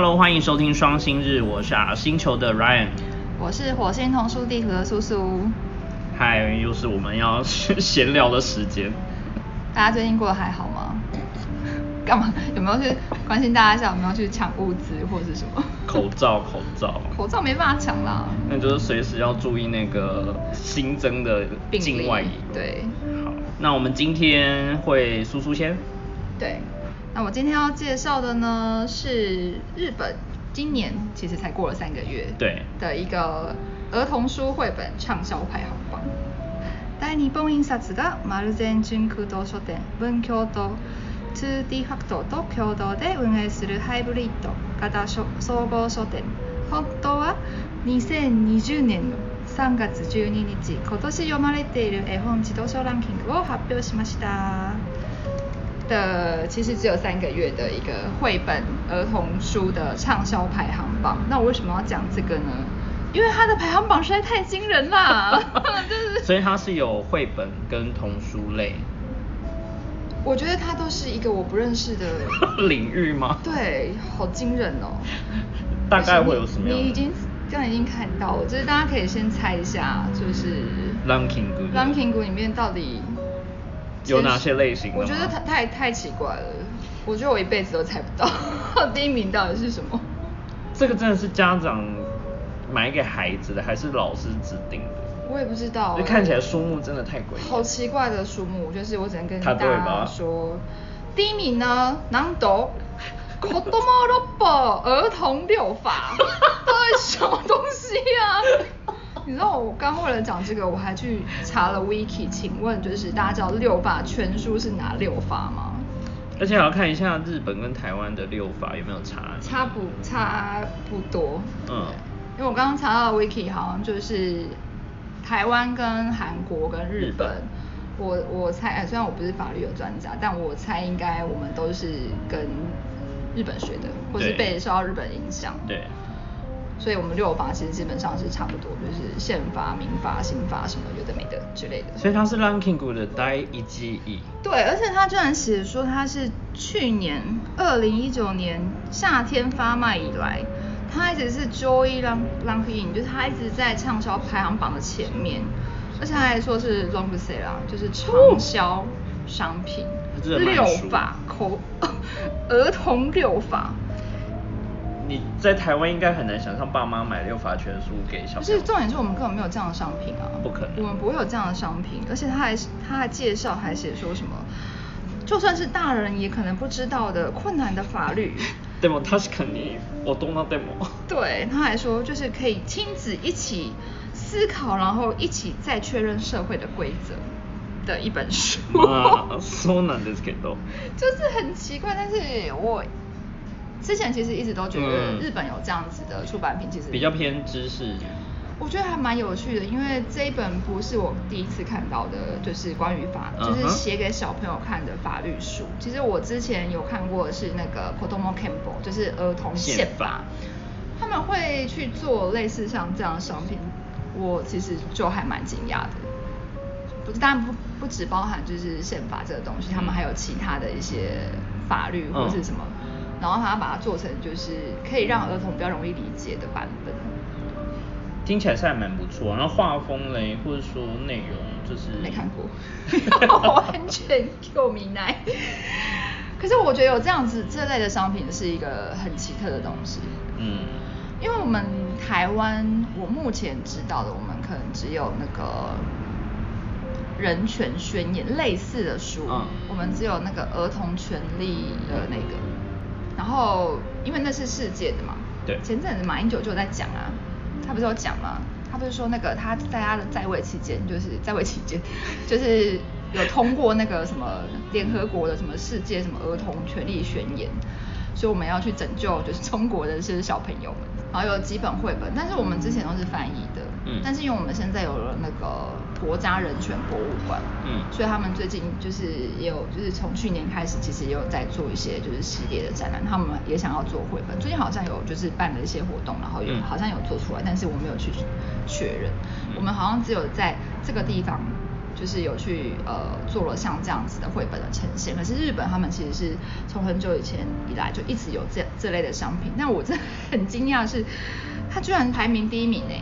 Hello，欢迎收听双星日，我是啊星球的 Ryan。我是火星童书地图的苏苏。嗨，又是我们要闲聊的时间。大家最近过得还好吗？干嘛？有没有去关心大家一下？有没有去抢物资或是什么？口罩，口罩。口罩没办法抢啦。那就是随时要注意那个新增的境外移。对。好，那我们今天会苏苏先。对。那我今天要介绍的呢是日本今年其实才过了三个月对的一个儿童书绘本畅销排行榜。大日本印刷が丸善純空洞書店文京と 2D ファクトと共同で運営するハイブリッド型総合書店本当は2020年の3月12日今年読まれている絵本自動書ランキングを発表しました。 的其实只有三个月的一个绘本儿童书的畅销排行榜，那我为什么要讲这个呢？因为它的排行榜实在太惊人啦！所以它是有绘本跟童书类。我觉得它都是一个我不认识的 领域吗？对，好惊人哦！大概会有什么？你已经这样已经看到了，就是大家可以先猜一下，就是 ranking ranking 里面到底。有哪些类型？我觉得太太太奇怪了，我觉得我一辈子都猜不到 第一名到底是什么。这个真的是家长买给孩子的，还是老师指定的？我也不知道。就看起来书目真的太诡异。好奇怪的书目，就是我只能跟大家说，第一名呢，难读，Kodomo Robo 儿童六法，到底什么东西啊？你知道我刚为了讲这个，我还去查了 wiki，请问就是大家知道六法全书是哪六法吗？而且我要看一下日本跟台湾的六法有没有差。差不差不多。嗯。因为我刚刚查到 wiki，好像就是台湾跟韩国跟日本，我我猜，虽然我不是法律的专家，但我猜应该我们都是跟日本学的，或是被受到日本影响。对。所以我们六法其实基本上是差不多，就是宪法、民法、刑法什么有的没的之类的。所以它是 ranking 的第一记忆。对，而且他居然写说他是去年二零一九年夏天发卖以来，他一直是 joy ranking，就是他一直在畅销排行榜的前面，而且他还说是 long seller，就是畅销商品。六法口 儿童六法。你在台湾应该很难想象爸妈买六法全书给小。不是重点是我们根本没有这样的商品啊。不可能。我们不会有这样的商品，而且他还他还介绍还写说什么，就算是大人也可能不知道的困难的法律。对吗？他是肯定我懂了，对吗？对，他还说就是可以亲子一起思考，然后一起再确认社会的规则的一本书。啊，そうなんですけど。就是很奇怪，但是我。 之前其实一直都觉得日本有这样子的出版品，其实比较偏知识。我觉得还蛮有趣的，因为这一本不是我第一次看到的，就是关于法，就是写给小朋友看的法律书。其实我之前有看过是那个 Kodomo Campbell，就是儿童宪法。他们会去做类似像这样的商品，我其实就还蛮惊讶的。不，当然不不只包含就是宪法这个东西，他们还有其他的一些法律或是什么。然后他把它做成就是可以让儿童比较容易理解的版本，听起来是还蛮不错。然后画风嘞，或者说内容就是没看过，完全够迷奶。可是我觉得有这样子这类的商品是一个很奇特的东西。嗯，因为我们台湾，我目前知道的，我们可能只有那个人权宣言类似的书，我们只有那个儿童权利的那个。然后，因为那是世界的嘛，对。前阵子马英九就在讲啊，他不是有讲吗？他不是说那个他在他的在位期间，就是在位期间，就是有通过那个什么联合国的什么世界什么儿童权利宣言，所以我们要去拯救就是中国的这些小朋友们。然后有几本绘本，但是我们之前都是翻译的，嗯。但是因为我们现在有了那个。国家人权博物馆，嗯，所以他们最近就是也有，就是从去年开始，其实也有在做一些就是系列的展览，他们也想要做绘本，最近好像有就是办了一些活动，然后有好像有做出来，但是我没有去确认，我们好像只有在这个地方就是有去呃做了像这样子的绘本的呈现。可是日本他们其实是从很久以前以来就一直有这这类的商品。但我真的很惊讶是，它居然排名第一名呢。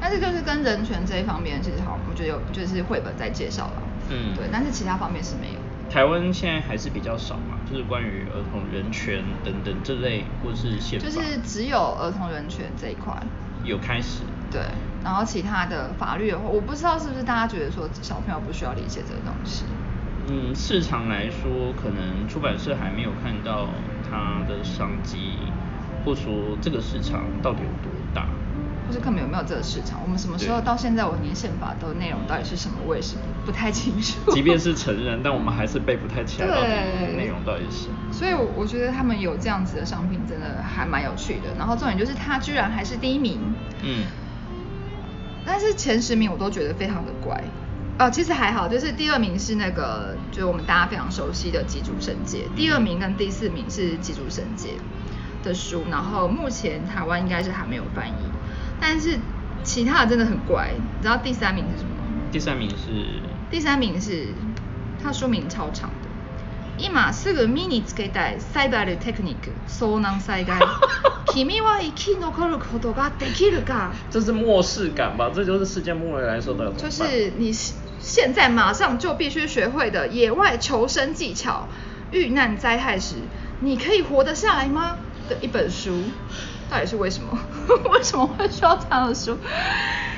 但是就是跟人权这一方面，其实好，我觉得有就是绘本在介绍了，嗯，对，但是其他方面是没有。台湾现在还是比较少嘛，就是关于儿童人权等等这类，或是宪法，就是只有儿童人权这一块有开始。对，然后其他的法律的话，我不知道是不是大家觉得说小朋友不需要理解这个东西。嗯，市场来说，可能出版社还没有看到它的商机，或说这个市场到底有多大。或是根本有没有这个市场？我们什么时候到现在，我连宪法的内容到底是什么，我也是不太清楚。即便是成人，但我们还是背不太起来到底内容到底是。所以我觉得他们有这样子的商品，真的还蛮有趣的。然后重点就是他居然还是第一名。嗯。但是前十名我都觉得非常的乖。哦，其实还好，就是第二名是那个，就是我们大家非常熟悉的《吉竹神界》，第二名跟第四名是《吉竹神界》的书。然后目前台湾应该是还没有翻译。但是其他的真的很怪，你知道第三名是什么？第三名是第三名是它书名超长的。今すぐ身につけたいサイバルテクニック遭難災害。君は生き残ることができるか？这是末世感吧？这就是世界末日来说的。就是你现在马上就必须学会的野外求生技巧。遇难灾害时，你可以活得下来吗？的一本书。到底是为什么？ 为什么会需要这样的书？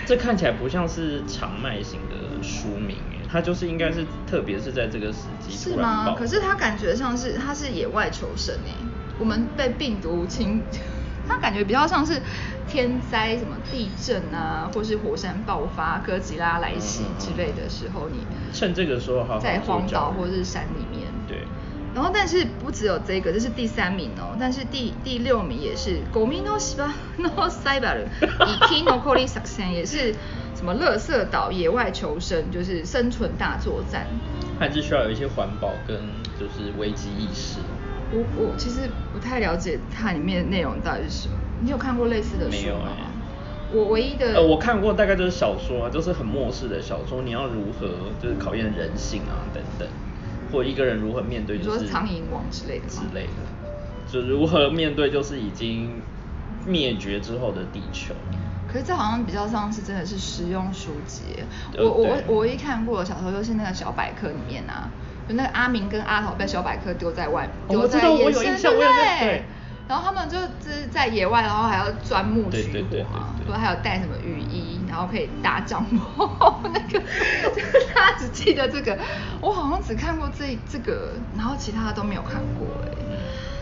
这看起来不像是长卖型的书名诶，它就是应该是特别是在这个时机是吗？可是它感觉像是它是野外求生诶，我们被病毒侵，它感觉比较像是天灾什么地震啊，或是火山爆发、哥吉拉来袭之类的时候，你趁这个时候好在荒岛或者是山里面对。然后，但是不只有这个，这是第三名哦。但是第第六名也是《Gomino Shiba no Kori Sakusen 也是什么乐色岛野外求生，就是生存大作战。还是需要有一些环保跟就是危机意识。我我其实不太了解它里面的内容到底是什么。你有看过类似的书吗？我唯一的呃，我看过大概就是小说，就是很末世的小说。你要如何就是考验人性啊等等。或一个人如何面对，就是苍蝇王之类的之类的，就如何面对就是已经灭绝之后的地球。可是这好像比较像是真的是实用书籍。我我我一看过小说就是那个小百科里面啊，就那个阿明跟阿桃被小百科丢在外，丢在野生对。然后他们就是在野外，然后还要钻木取火嘛，说还有带什么雨衣，然后可以搭帐篷。那个 记得这个，我好像只看过这这个，然后其他的都没有看过哎。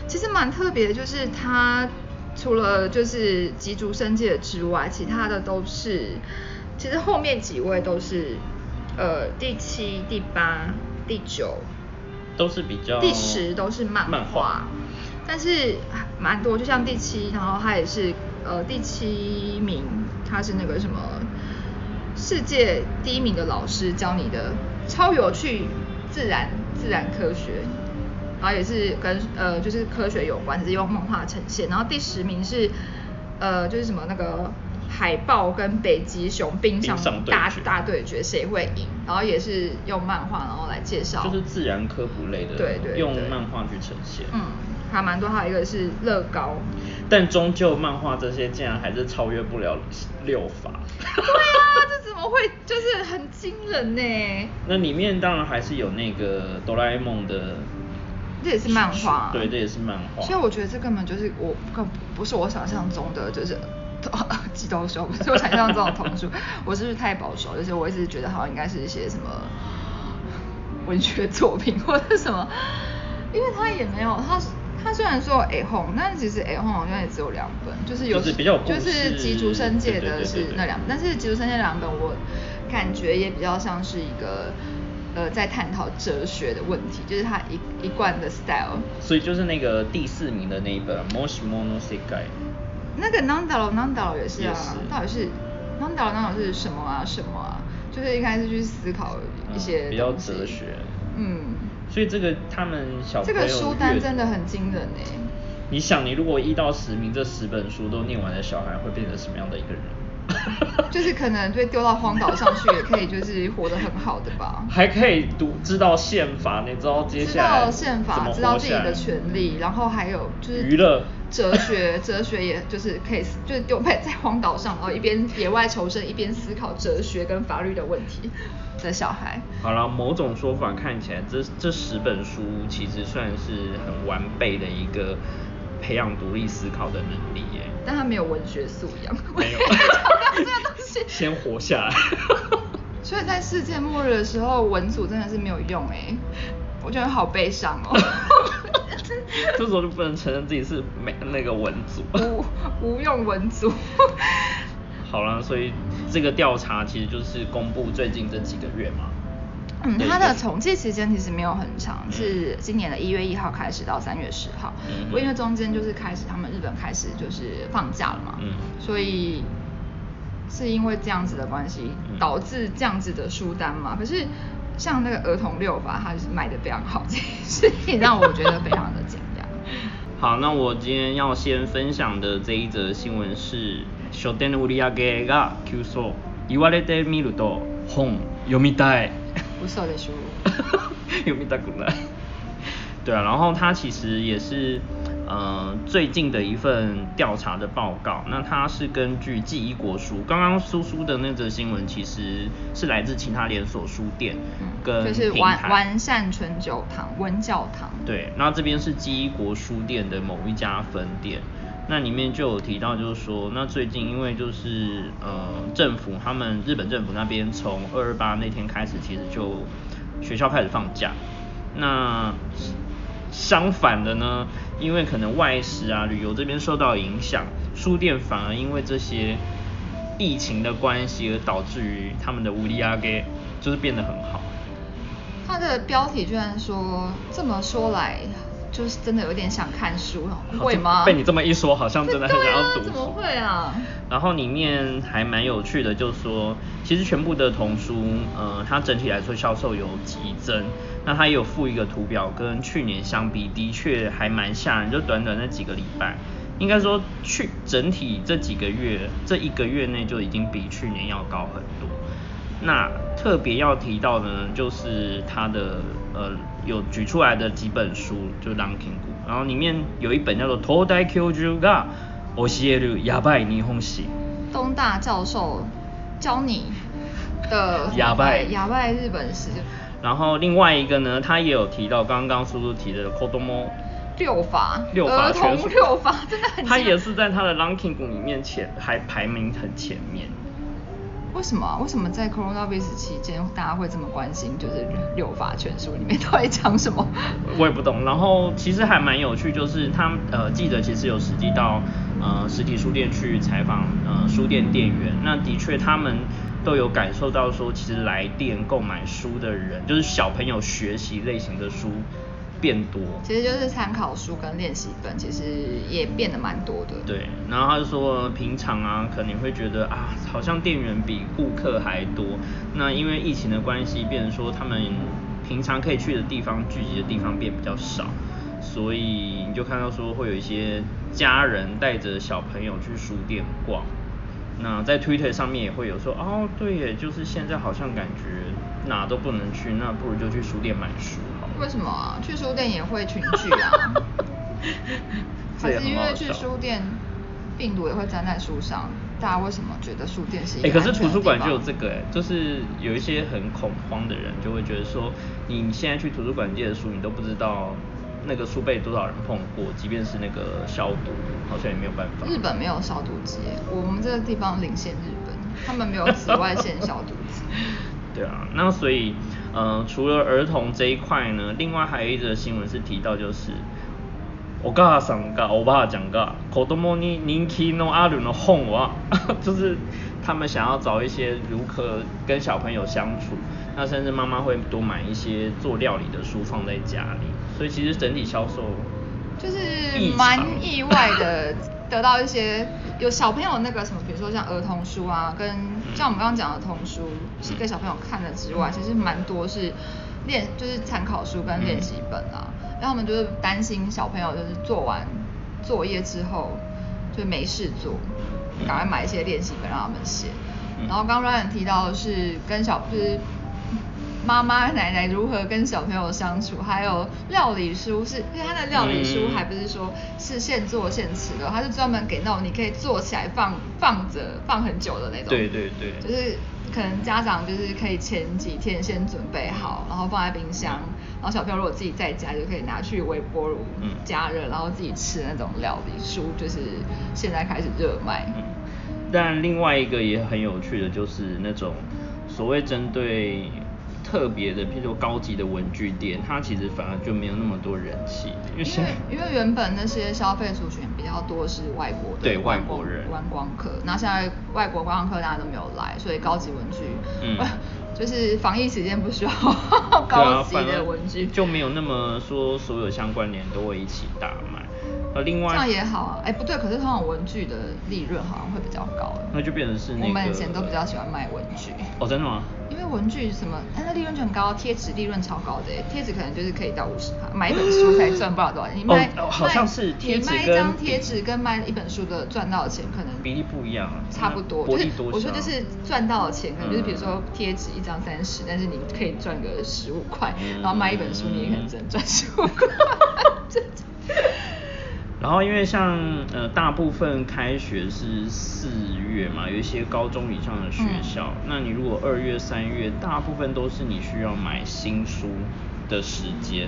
其实蛮特别的，就是他除了就是吉竹生界之外，其他的都是，其实后面几位都是呃第七、第八、第九都是比较，第十都是漫画。但是蛮多，就像第七，然后他也是呃第七名，他是那个什么世界第一名的老师教你的超有趣自然自然科学，然后也是跟呃就是科学有关，只是用漫画呈现。然后第十名是呃就是什么那个海豹跟北极熊冰上大大对决谁会赢，然后也是用漫画然后来介绍，就是自然科普类的，对对，用漫画去呈现，嗯。还蛮多，还有一个是乐高，但终究漫画这些竟然还是超越不了六法。对啊，这怎么会？就是很惊人呢。那里面当然还是有那个哆啦 A 梦的，这也是漫画。对，这也是漫画。所以我觉得这根本就是我更不是我想象中的，就是 激动书，不是我想象中的童书。我是不是太保守？就是我一直觉得好像应该是一些什么文学作品或者什么，因为他也没有，他是。他虽然说 A home，但其实 A home 好像也只有两本，就是有就是吉竹生界的是那两本，但是吉竹生界两本我感觉也比较像是一个呃在探讨哲学的问题，就是他一一贯的 style。所以就是那个第四名的那一本 Moshi Mono Sekai。那个 Nandalo Nandalo 也是啊，到底是 Nandalo Nandalo 是什么啊什么啊？就是一开始去思考一些比较哲学，嗯。所以这个他们小这个书单真的很惊人哎！你想，你如果一到十名这十本书都念完的小孩，会变成什么样的一个人？就是可能被丢到荒岛上去，也可以就是活得很好的吧。还可以读知道宪法，你知道接知下来道宪法，怎么知道自己的活下来权利，然后还有就是娱乐哲学，哲学也就是可以就是丢在在荒岛上，然后一边野外求生，一边思考哲学跟法律的问题的小孩。好了，某种说法看起来，这这十本书其实算是很完备的一个培养独立思考的能力耶。但他没有文学素养，没有 这个东西。先活下来。所以在世界末日的时候，文组真的是没有用哎，我觉得好悲伤哦。这时候就不能承认自己是没那个文组。无无用文组。好了，所以这个调查其实就是公布最近这几个月嘛。嗯，对它的就是统计时间其实没有很长，是今年的一月一号开始到三月十号。嗯不过因为中间就是开始他们日本开始就是放假了嘛，嗯所以是因为这样子的关系嗯导致这样子的书单嘛。可是像那个儿童六法，它就是卖的非常好，这件事情让我觉得非常的惊讶。好，那我今天要先分享的这一则新闻是書店の売り上げが急増言われてみると本読みたい不错的书，読みたくない。对啊，然后它其实也是 呃最近的一份调查的报告，那它是根据记忆国书，刚刚苏苏的那则新闻其实是来自其他连锁书店跟嗯，就是完完善纯酒堂、温教堂。对，那这边是记忆国书店的某一家分店，那里面就有提到，就是说，那最近因为就是呃政府他们日本政府那边从二二八那天开始，其实就学校开始放假，那相反的呢，因为可能外食啊旅游这边受到影响，书店反而因为这些疫情的关系而导致于他们的无利压给就是变得很好。他的标题居然说这么说来，就是真的有点想看书哦，好会吗？被你这么一说，好像真的很想要读书。啊怎么会啊？然后里面还蛮有趣的，就是说，其实全部的童书，呃，它整体来说销售有急增。那它也有附一个图表，跟去年相比，的确还蛮吓人。就短短那几个礼拜，应该说去整体这几个月，这一个月内就已经比去年要高很多。那特别要提到的呢，就是它的呃有举出来的几本书，就 ranking 股，然后里面有一本叫做《東大教授が教えるやばい日本史》。东大教授教你的哑巴哑巴日本史然后另外一个呢，他也有提到刚刚叔叔提的 Kodomo 六法，六法儿全书童六法真的很他惊也是在他的 ranking 股里面前还排名很前面。 为什么？为什么在 coronavirus 期间大家会这么关心？就是六法全书里面到底讲什么？我也不懂。然后其实还蛮有趣，就是他们呃记者其实有实际到呃实体书店去采访呃书店店员，那的确他们都有感受到说，其实来店购买书的人，就是小朋友学习类型的书变多。其实就是参考书跟练习本，其实也变得蛮多的。对，然后他就说，平常啊，可能会觉得啊，好像店员比顾客还多。那因为疫情的关系，变成说他们平常可以去的地方、聚集的地方变比较少，所以你就看到说会有一些家人带着小朋友去书店逛。那在 Twitter 上面也会有说，哦，对耶，就是现在好像感觉哪都不能去，那不如就去书店买书。为什么啊？去书店也会群聚啊？还是因为去书店，病毒也会粘在书上？大家为什么觉得书店是一哎、可是图书馆就有这个哎、就是有一些很恐慌的人就会觉得说，你现在去图书馆借的书，你都不知道那个书被多少人碰过，即便是那个消毒，好像也没有办法。日本没有消毒机，我们这个地方领先日本，他们没有紫外线消毒机。对啊，那所以呃，除了儿童这一块呢，另外还有一则新闻是提到就是。お母さんがおばあちゃんが子供に人気のあるの本は，就是他们想要找一些如何跟小朋友相处，那甚至妈妈会多买一些做料理的书放在家里，所以其实整体销售就是异常蛮意外的 得到一些有小朋友那个什么，比如说像儿童书啊，跟像我们刚刚讲的童书是给小朋友看的之外，其实蛮多是练就是参考书跟练习本啊，然后他们就是担心小朋友就是做完作业之后就没事做，赶快买一些练习本让他们写。然后刚刚 Ryan 提到的是跟小就是妈妈奶奶如何跟小朋友相处，还有料理书是，因为他的料理书嗯还不是说是现做现吃的，他是专门给那种你可以做起来放放着放很久的那种。对对对就是可能家长就是可以前几天先准备好，然后放在冰箱，然后小朋友如果自己在家就可以拿去微波炉嗯加热，然后自己吃那种料理书，就是现在开始热卖。嗯，但另外一个也很有趣的就是那种所谓针对特别的，譬如说高级的文具店，它其实反而就没有那么多人气，因为因为因为原本那些消费族群比较多是外国的对外国人观光客，那现在外国观光客大家都没有来，所以高级文具，嗯 就是防疫期间不需要 高啊，级的文具，就没有那么说所有相关联都会一起大卖。呃，另外这样也好啊。哎，不对，可是通常文具的利润好像会比较高。那就变成是那个我们以前都比较喜欢卖文具。哦，真的吗？文具什么，哎，那利润就很高，贴纸利润超高的耶，贴纸可能就是可以到五十块，买一本书才赚不了多少钱。你卖、哦好像是贴纸你卖一张贴纸跟卖一本书的赚到的钱可能比例不一样啊差不多。薄就是我说就是赚到的钱，可能就是嗯比如说贴纸一张三十，但是你可以赚个十五块，嗯然后卖一本书你也可能只能赚十五块。这然后因为像呃大部分开学是四月嘛，有一些高中以上的学校，嗯那你如果二月、三月，大部分都是你需要买新书的时间。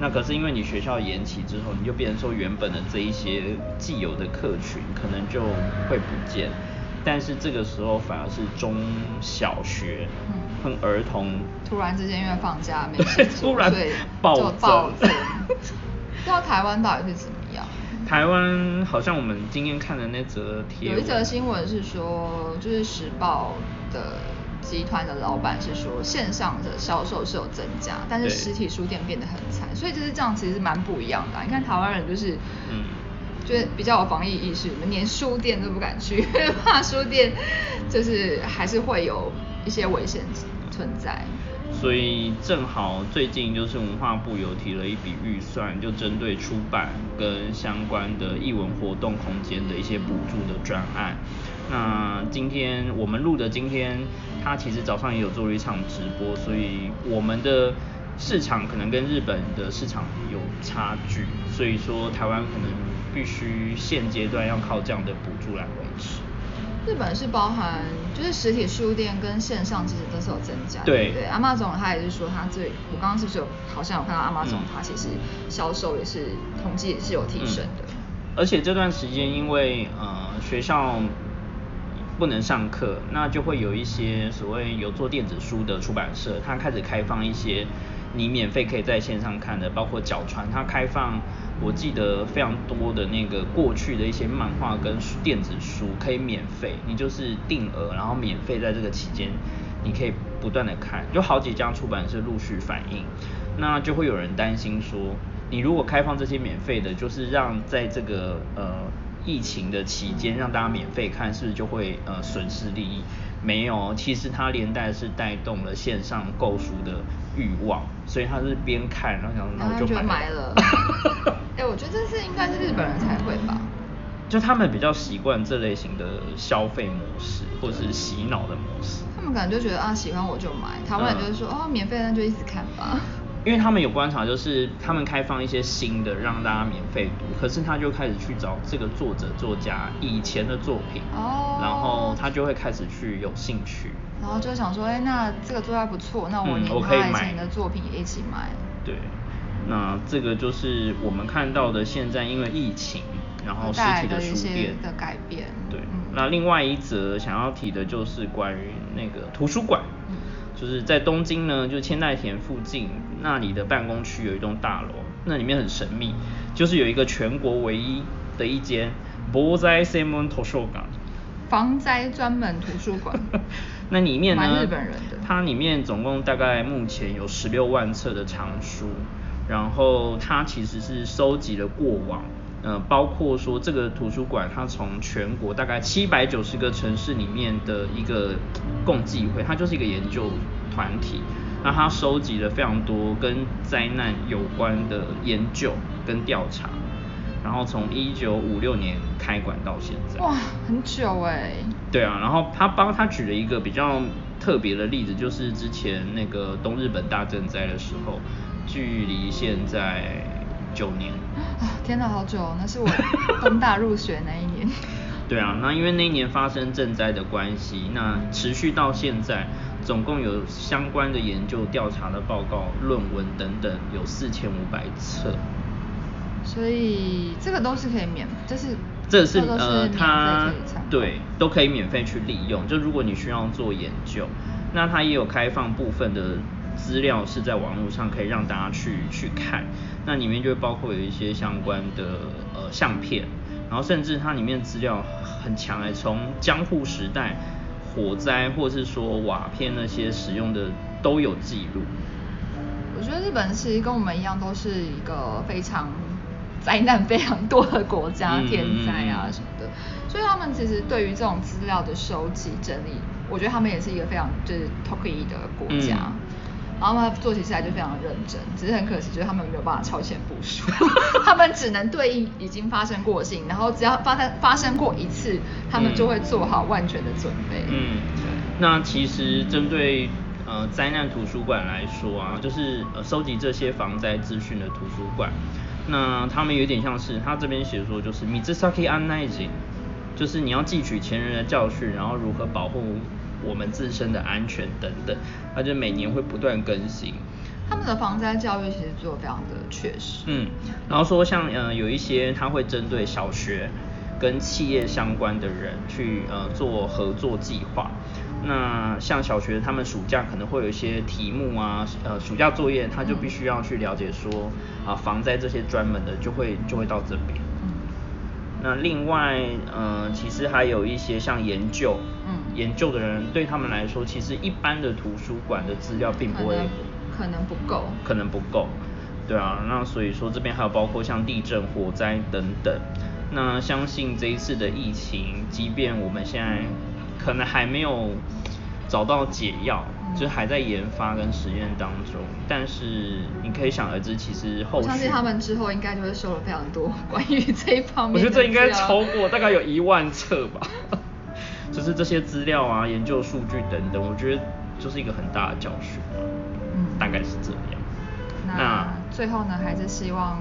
那可是因为你学校延期之后，你就变成说原本的这一些既有的客群可能就会不见，但是这个时候反而是中小学嗯和儿童突然之间因为放假没事对 做，突然所以暴就暴增增。不知道台湾到底是怎么样？台湾好像我们今天看的那则贴文，有一则新闻是说，就是时报的集团的老板是说，线上的销售是有增加，但是实体书店变得很惨，所以就是这样，其实蛮不一样的啊、你看台湾人就是，嗯。就是比较有防疫意识，我们连书店都不敢去，因 为怕书店就是还是会有一些危险存在。所以正好最近就是文化部有提了一笔预算，就针对出版跟相关的艺文活动空间的一些补助的专案。那今天我们录的今天，他其实早上也有做了一场直播，所以我们的市场可能跟日本的市场有差距，所以说台湾可能必须现阶段要靠这样的补助来维持。日本是包含就是实体书店跟线上其实都是有增加，对不对？阿妈总他也是说他最，我刚刚是不是有好像有看到阿妈总嗯他其实销售也是统计也是有提升的。嗯而且这段时间因为呃学校不能上课，那就会有一些所谓有做电子书的出版社，它开始开放一些你免费可以在线上看的，包括角川，它开放我记得非常多的那个过去的一些漫画跟电子书可以免费，你就是定额，然后免费在这个期间你可以不断的看，有好几家出版社陆续反映，那就会有人担心说，你如果开放这些免费的，就是让在这个呃疫情的期间让大家免费看，是不是就会呃损失利益？没有，其实它连带是带动了线上购书的欲望，所以他是边看然后想，那然后就我买买了。哎、我觉得这是应该是日本人才会吧。就他们比较习惯这类型的消费模式，或者是洗脑的模式。他们可能就觉得啊，喜欢我就买。台湾人就是说，哦，免费那就一直看吧。因为他们有观察，就是他们开放一些新的让大家免费读，可是他就开始去找这个作者作家以前的作品，哦。然后他就会开始去有兴趣。然后就想说，哎、那这个作家不错，那我嗯连以买他以前的作品也一起买。对，那这个就是我们看到的现在因为疫情，然后实体的书店。的改变。对，嗯。那另外一则想要提的就是关于那个图书馆，嗯。就是在东京呢，就千代田附近那里的办公区有一栋大楼，那里面很神秘，就是有一个全国唯一的一间防灾専門図書館。防灾专门图书馆。那里面呢，日本人的它里面总共大概目前有十六万册的藏书，然后它其实是收集了过往，呃，包括说这个图书馆它从全国大概七百九十个城市里面的一个共济会，它就是一个研究团体。那他收集了非常多跟灾难有关的研究跟调查，然后从一九五六年开馆到现在。哇，很久哎。对啊，然后他帮他举了一个比较特别的例子，就是之前那个东日本大震灾的时候，距离现在九年。啊，天哪，好久！那是我东大入学那一年。对啊，那因为那一年发生震灾的关系，那持续到现在，总共有相关的研究、调查的报告、论文等等，有四千五百册。所以这个都是可以免，就是这是呃，它对都可以免费去利用。就如果你需要做研究，那它也有开放部分的资料是在网络上可以让大家去去看。那里面就会包括有一些相关的呃相片。然后甚至它里面资料很强哎，从江户时代火灾或是说瓦片那些使用的都有记录。我觉得日本其实跟我们一样，都是一个非常灾难非常多的国家，天灾啊什么的，所以他们其实对于这种资料的收集整理，我觉得他们也是一个非常就是 t o k y 的国家。然后他们做起事来就非常认真，只是很可惜，就是他们没有办法超前部署，他们只能对应已经发生过性，然后只要发生发生过一次，他们就会做好万全的准备。嗯，对。那其实针对呃灾难图书馆来说啊，就是呃收集这些防灾资讯的图书馆，那他们有点像是他这边写说就是 Mitsaki Anizing，就是你要汲取前人的教训，然后如何保护。我们自身的安全等等，它就每年会不断更新。他们的防灾教育其实做的非常的确实。嗯，然后说像呃有一些他会针对小学跟企业相关的人去呃做合作计划。那像小学他们暑假可能会有一些题目啊，呃暑假作业他就必须要去了解说啊防灾这些专门的就会就会到这边。那另外，呃，其实还有一些像研究，嗯，研究的人对他们来说，其实一般的图书馆的资料并不会，可能不够，可能不够，对啊，那所以说这边还有包括像地震、火灾等等，那相信这一次的疫情，即便我们现在可能还没有找到解药。就还在研发跟实验当中，但是你可以想而知，其实后续相信他们之后应该就会收了非常多 关于这一方面。我觉得这应该超过大概有一万册吧，就是这些资料啊、研究数据等等，我觉得就是一个很大的教训。嗯，大概是这样。那最后呢，还是希望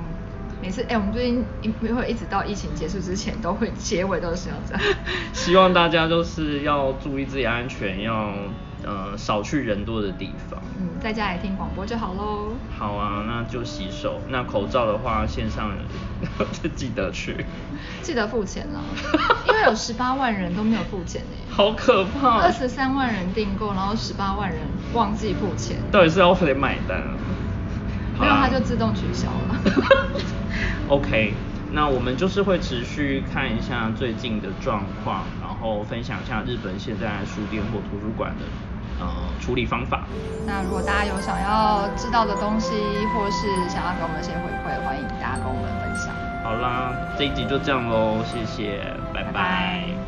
每次哎，我们最近一会一直到疫情结束之前，都会结尾都是要这样。希望大家就是要注意自己安全，要。呃，少去人多的地方。嗯，在家里听广播就好喽。好啊，那就洗手。那口罩的话，线上 就记得去。记得付钱了，因为有十八万人都没有付钱呢。好可怕！二十三万人订购，然后十八万人忘记付钱。到底是要谁买单啊？没有，它就自动取消了。OK，那我们就是会持续看一下最近的状况，然后分享一下日本现在书店或图书馆的。呃，处理方法。那如果大家有想要知道的东西，或是想要给我们一些回馈，欢迎大家跟我们分享。好啦，这一集就这样喽，谢谢，拜拜。